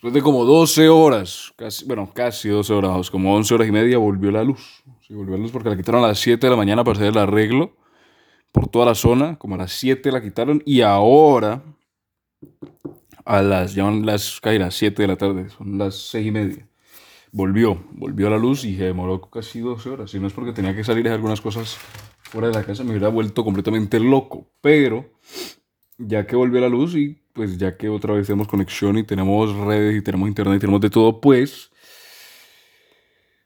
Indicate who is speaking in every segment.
Speaker 1: Después de como 12 horas, casi, bueno, casi 12 horas, como 11 horas y media, volvió la luz. Sí, volvió la luz porque la quitaron a las 7 de la mañana para hacer el arreglo por toda la zona. Como a las 7 la quitaron y ahora, a las, ya las, las 7 de la tarde, son las 6 y media. Volvió, volvió la luz y se demoró casi 12 horas. Si no es porque tenía que salir a hacer algunas cosas fuera de la casa, me hubiera vuelto completamente loco. Pero ya que volvió a la luz y pues ya que otra vez tenemos conexión y tenemos redes y tenemos internet y tenemos de todo, pues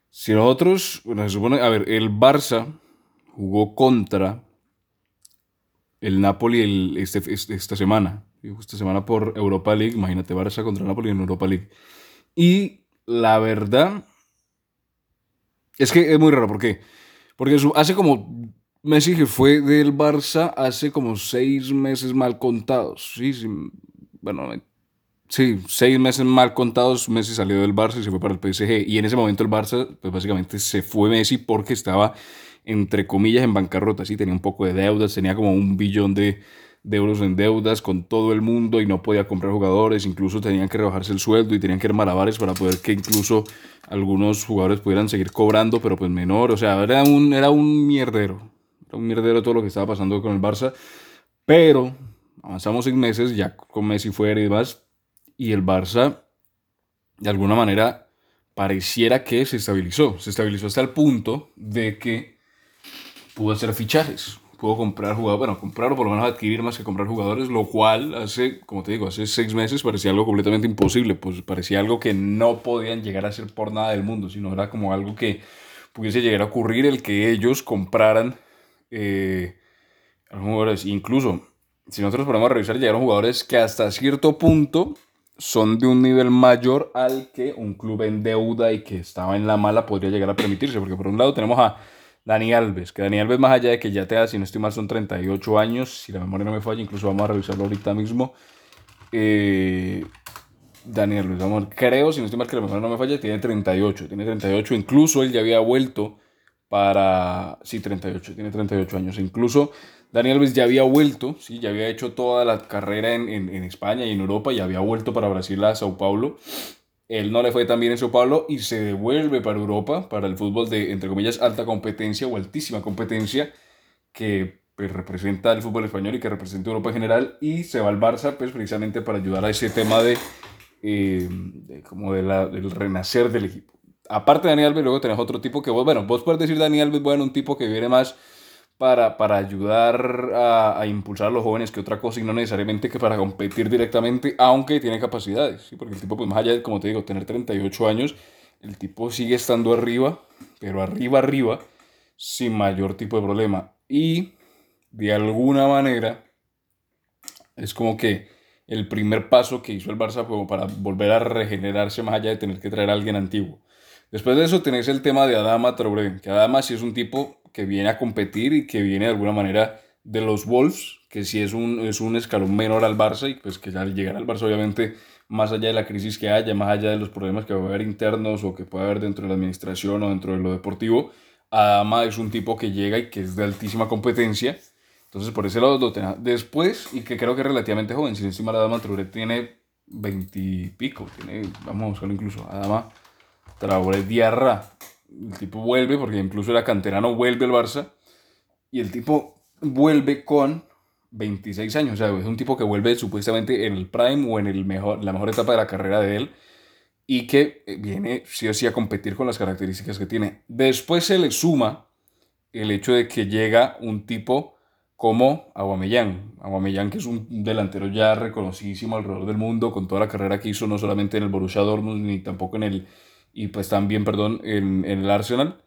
Speaker 1: si nosotros, bueno, se supone, a ver, el Barça jugó contra el Napoli el, este, este esta semana, esta semana por Europa League, imagínate, Barça contra Napoli en Europa League. Y la verdad es que es muy raro, ¿por qué? Porque hace como Messi que fue del Barça hace como seis meses mal contados. Sí, sí, bueno, sí, seis meses mal contados. Messi salió del Barça y se fue para el PSG. Y en ese momento el Barça, pues básicamente se fue Messi porque estaba, entre comillas, en bancarrota. Sí, tenía un poco de deudas, tenía como un billón de, de euros en deudas con todo el mundo y no podía comprar jugadores. Incluso tenían que rebajarse el sueldo y tenían que ir malabares para poder que incluso algunos jugadores pudieran seguir cobrando, pero pues menor. O sea, era un, era un mierdero un mierdero todo lo que estaba pasando con el Barça. Pero avanzamos seis meses, ya con Messi fuera y demás, y el Barça, de alguna manera, pareciera que se estabilizó. Se estabilizó hasta el punto de que pudo hacer fichajes. Pudo comprar jugadores, bueno, comprar o por lo menos adquirir más que comprar jugadores, lo cual hace, como te digo, hace seis meses parecía algo completamente imposible, pues parecía algo que no podían llegar a ser por nada del mundo, sino era como algo que pudiese llegar a ocurrir el que ellos compraran eh, jugadores, incluso si nosotros podemos revisar, llegaron jugadores que hasta cierto punto son de un nivel mayor al que un club en deuda y que estaba en la mala podría llegar a permitirse. Porque por un lado tenemos a Dani Alves, que Dani Alves más allá de que ya te da, si no estoy mal, son 38 años, si la memoria no me falla, incluso vamos a revisarlo ahorita mismo. Eh, Dani Alves, vamos, creo, si no estoy mal, que la memoria no me falla, tiene 38, tiene 38, incluso él ya había vuelto para... Sí, 38, tiene 38 años. Incluso Daniel Alves ya había vuelto, ¿sí? ya había hecho toda la carrera en, en, España y en Europa y había vuelto para Brasil a Sao Paulo. Él no le fue tan bien en Sao Paulo y se devuelve para Europa, para el fútbol de, entre comillas, alta competencia o altísima competencia, que pues, representa el fútbol español y que representa Europa en general, y se va al Barça pues, precisamente para ayudar a ese tema de, eh, como de la, del renacer del equipo aparte de Daniel Alves, luego tenés otro tipo que vos, bueno, vos puedes decir Daniel Alves, bueno, un tipo que viene más para, para ayudar a, impulsar a los jóvenes que otra cosa y no necesariamente que para competir directamente, aunque tiene capacidades, ¿sí? porque el tipo, pues más allá de, como te digo, tener 38 años, el tipo sigue estando arriba, pero arriba, arriba, sin mayor tipo de problema. Y de alguna manera, es como que el primer paso que hizo el Barça como para volver a regenerarse más allá de tener que traer a alguien antiguo. Después de eso tenéis el tema de Adama Traoré, que Adama sí es un tipo que viene a competir y que viene de alguna manera de los Wolves, que sí es un, es un escalón menor al Barça y pues que al llegar al Barça obviamente más allá de la crisis que haya, más allá de los problemas que va a haber internos o que puede haber dentro de la administración o dentro de lo deportivo, Adama es un tipo que llega y que es de altísima competencia. Entonces por ese lado lo tenía. Después, y que creo que es relativamente joven, si encima Adama Traoré tiene 20 y pico, tiene, vamos a buscarlo incluso, Adama Traoré Diarra. El tipo vuelve, porque incluso era canterano, vuelve al Barça. Y el tipo vuelve con 26 años. O sea, es un tipo que vuelve supuestamente en el prime o en el mejor, la mejor etapa de la carrera de él. Y que eh, viene sí o sí a competir con las características que tiene. Después se le suma el hecho de que llega un tipo como Aguamellán. Aguamellán que es un delantero ya reconocidísimo alrededor del mundo con toda la carrera que hizo no solamente en el Borussia Dortmund ni tampoco en el y pues también, perdón, en, en, el Arsenal.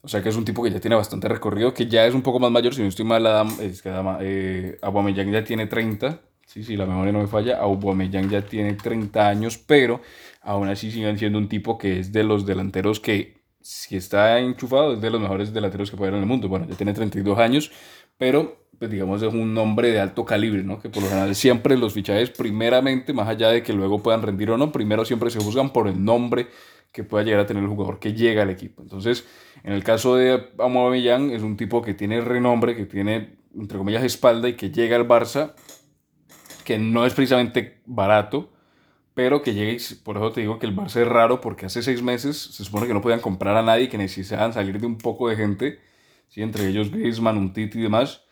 Speaker 1: O sea que es un tipo que ya tiene bastante recorrido, que ya es un poco más mayor, si no estoy mal, Adam, es que Adam, eh, Aubameyang ya tiene 30, sí, sí, la memoria no me falla, Aubameyang ya tiene 30 años, pero aún así siguen siendo un tipo que es de los delanteros que, si está enchufado, es de los mejores delanteros que puede haber en el mundo. Bueno, ya tiene 32 años, pero pues digamos es un nombre de alto calibre, ¿no? Que por lo general siempre los fichajes, primeramente, más allá de que luego puedan rendir o no, primero siempre se juzgan por el nombre que pueda llegar a tener el jugador que llega al equipo. Entonces, en el caso de Aubameyang, es un tipo que tiene renombre, que tiene, entre comillas, espalda y que llega al Barça, que no es precisamente barato, pero que llegue, por eso te digo que el Barça es raro, porque hace seis meses se supone que no podían comprar a nadie, que necesitaban salir de un poco de gente, ¿sí? entre ellos Griezmann, Umtiti y demás,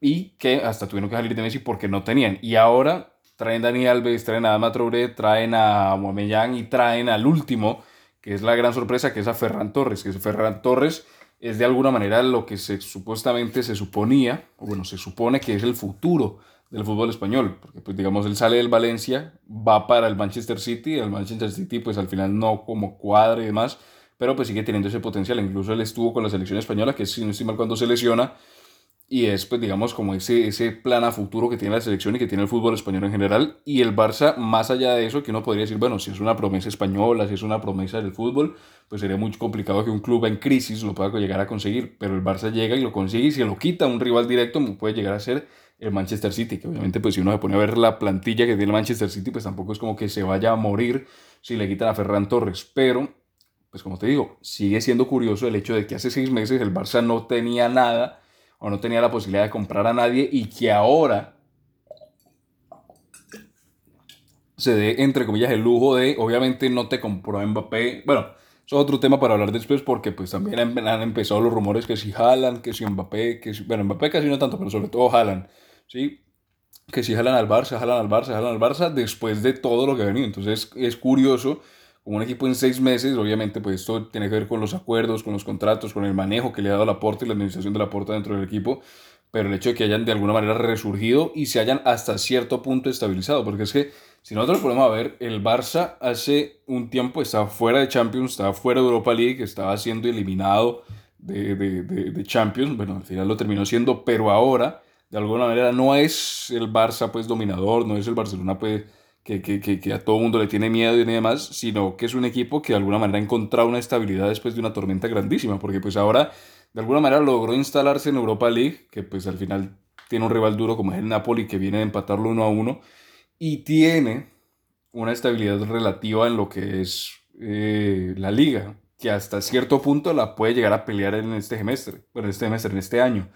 Speaker 1: y que hasta tuvieron que salir de Messi porque no tenían. Y ahora traen a Dani Alves, traen a Adama Traoré, traen a Mohamed y traen al último, que es la gran sorpresa, que es a Ferran Torres, que es Ferran Torres es de alguna manera lo que se, supuestamente se suponía, o bueno, se supone que es el futuro del fútbol español, porque pues digamos, él sale del Valencia, va para el Manchester City, el Manchester City pues al final no como cuadra y demás, pero pues sigue teniendo ese potencial, incluso él estuvo con la selección española, que si no estoy mal cuando se lesiona, y es pues digamos como ese, ese plan a futuro que tiene la selección y que tiene el fútbol español en general, y el Barça, más allá de eso, que uno podría decir, bueno, si es una promesa española, si es una promesa del fútbol, pues sería muy complicado que un club en crisis lo pueda llegar a conseguir, pero el Barça llega y lo consigue y si lo quita un rival directo puede llegar a ser el Manchester City, que obviamente pues si uno se pone a ver la plantilla que tiene el Manchester City, pues tampoco es como que se vaya a morir si le quitan a Ferran Torres, pero pues como te digo, sigue siendo curioso el hecho de que hace seis meses el Barça no tenía nada o no tenía la posibilidad de comprar a nadie y que ahora se dé, entre comillas, el lujo de, obviamente no te compró Mbappé, bueno, eso es otro tema para hablar después porque pues también han, empezado los rumores que si jalan, que si Mbappé, que si, bueno, Mbappé casi no tanto, pero sobre todo jalan ¿sí? Que si jalan al Barça, jalan al Barça, jalan al Barça después de todo lo que ha venido. Entonces es curioso, un equipo en seis meses, obviamente pues esto tiene que ver con los acuerdos, con los contratos, con el manejo que le ha dado la Porta y la administración de la Porta dentro del equipo, pero el hecho de que hayan de alguna manera resurgido y se hayan hasta cierto punto estabilizado, porque es que si nosotros podemos ver, el Barça hace un tiempo estaba fuera de Champions, estaba fuera de Europa League, estaba siendo eliminado de, de, de, de Champions, bueno, al final lo terminó siendo, pero ahora de alguna manera no es el Barça pues dominador, no es el Barcelona pues que, que, que, a todo mundo le tiene miedo y demás, sino que es un equipo que de alguna manera ha encontrado una estabilidad después de una tormenta grandísima, porque pues ahora de alguna manera logró instalarse en Europa League, que pues al final tiene un rival duro como es el Napoli que viene de empatarlo uno a uno, y tiene una estabilidad relativa en lo que es eh, la liga, que hasta cierto punto la puede llegar a pelear en este semestre, bueno, este semestre, en este año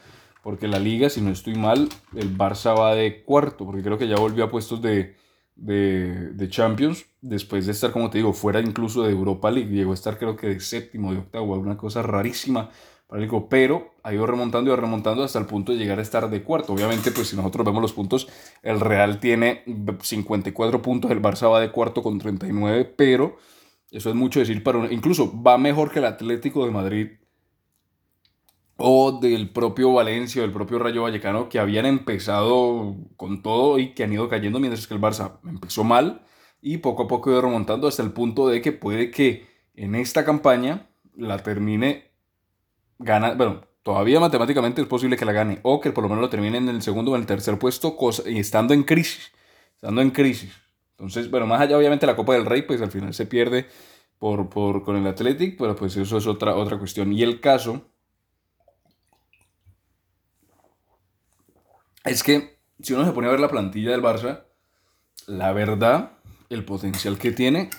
Speaker 1: porque la liga, si no estoy mal, el Barça va de cuarto, porque creo que ya volvió a puestos de, de, de, Champions, después de estar, como te digo, fuera incluso de Europa League, llegó a estar creo que de séptimo, de octavo, alguna cosa rarísima para el pero ha ido remontando y remontando hasta el punto de llegar a estar de cuarto. Obviamente, pues si nosotros vemos los puntos, el Real tiene 54 puntos, el Barça va de cuarto con 39, pero eso es mucho decir para incluso va mejor que el Atlético de Madrid o del propio Valencia o del propio Rayo Vallecano que habían empezado con todo y que han ido cayendo mientras que el Barça empezó mal y poco a poco ido remontando hasta el punto de que puede que en esta campaña la termine ganando, bueno, todavía matemáticamente es posible que la gane o que por lo menos lo termine en el segundo o en el tercer puesto y estando en crisis, estando en crisis. Entonces, bueno, más allá obviamente la Copa del Rey, pues al final se pierde por, por, con el Athletic, pero pues eso es otra, otra cuestión. Y el caso es que si uno se pone a ver la plantilla del Barça, la verdad, el potencial que tiene,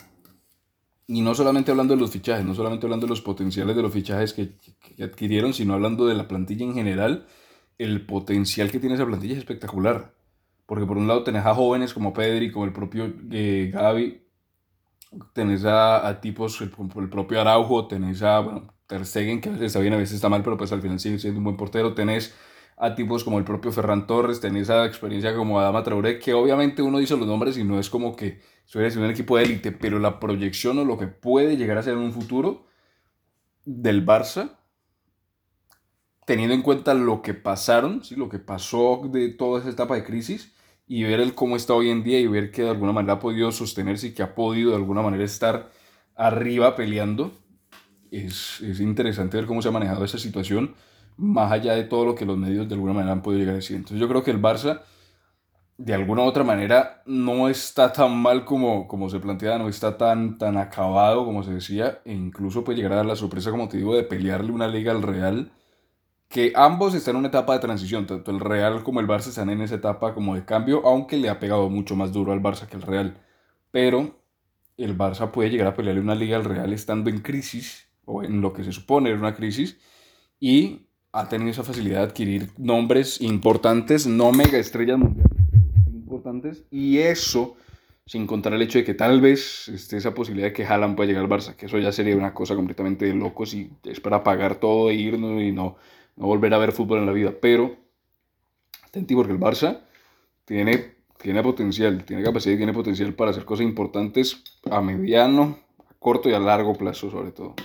Speaker 1: y no solamente hablando de los fichajes, no solamente hablando de los potenciales de los fichajes que, adquirieron, sino hablando de la plantilla en general, el potencial que tiene esa plantilla es espectacular. Porque por un lado tenés a jóvenes como Pedri, como el propio eh, Gaby, tenés a, tipos como el propio Araujo, tenés a bueno, Ter Stegen, que a veces está bien, a veces está mal, pero pues al final sigue siendo un buen portero, tenés a tipos como el propio Ferran Torres, tenés esa experiencia como Adama Traoré, que obviamente uno dice los nombres y no es como que suele ser un equipo de élite, pero la proyección o lo que puede llegar a ser en un futuro del Barça, teniendo en cuenta lo que pasaron, ¿sí? lo que pasó de toda esa etapa de crisis, y ver el cómo está hoy en día y ver que de alguna manera ha podido sostenerse y que ha podido de alguna manera estar arriba peleando, es, es interesante ver cómo se ha manejado esa situación más allá de todo lo que los medios de alguna manera han podido llegar a decir. Entonces yo creo que el Barça, de alguna u otra manera, no está tan mal como, como se planteaba, no está tan, tan acabado como se decía, e incluso puede llegar a dar la sorpresa, como te digo, de pelearle una liga al Real, que ambos están en una etapa de transición, tanto el Real como el Barça están en esa etapa como de cambio, aunque le ha pegado mucho más duro al Barça que al Real. Pero el Barça puede llegar a pelearle una liga al Real estando en crisis, o en lo que se supone era una crisis, y ha tenido esa facilidad de adquirir nombres importantes, no mega estrellas mundiales, importantes, y eso sin contar el hecho de que tal vez esté esa posibilidad de que Haaland pueda llegar al Barça, que eso ya sería una cosa completamente de locos y es para pagar todo e irnos y no, no volver a ver fútbol en la vida. Pero, atenti porque el Barça tiene, tiene potencial, tiene capacidad y tiene potencial para hacer cosas importantes a mediano, a corto y a largo plazo sobre todo.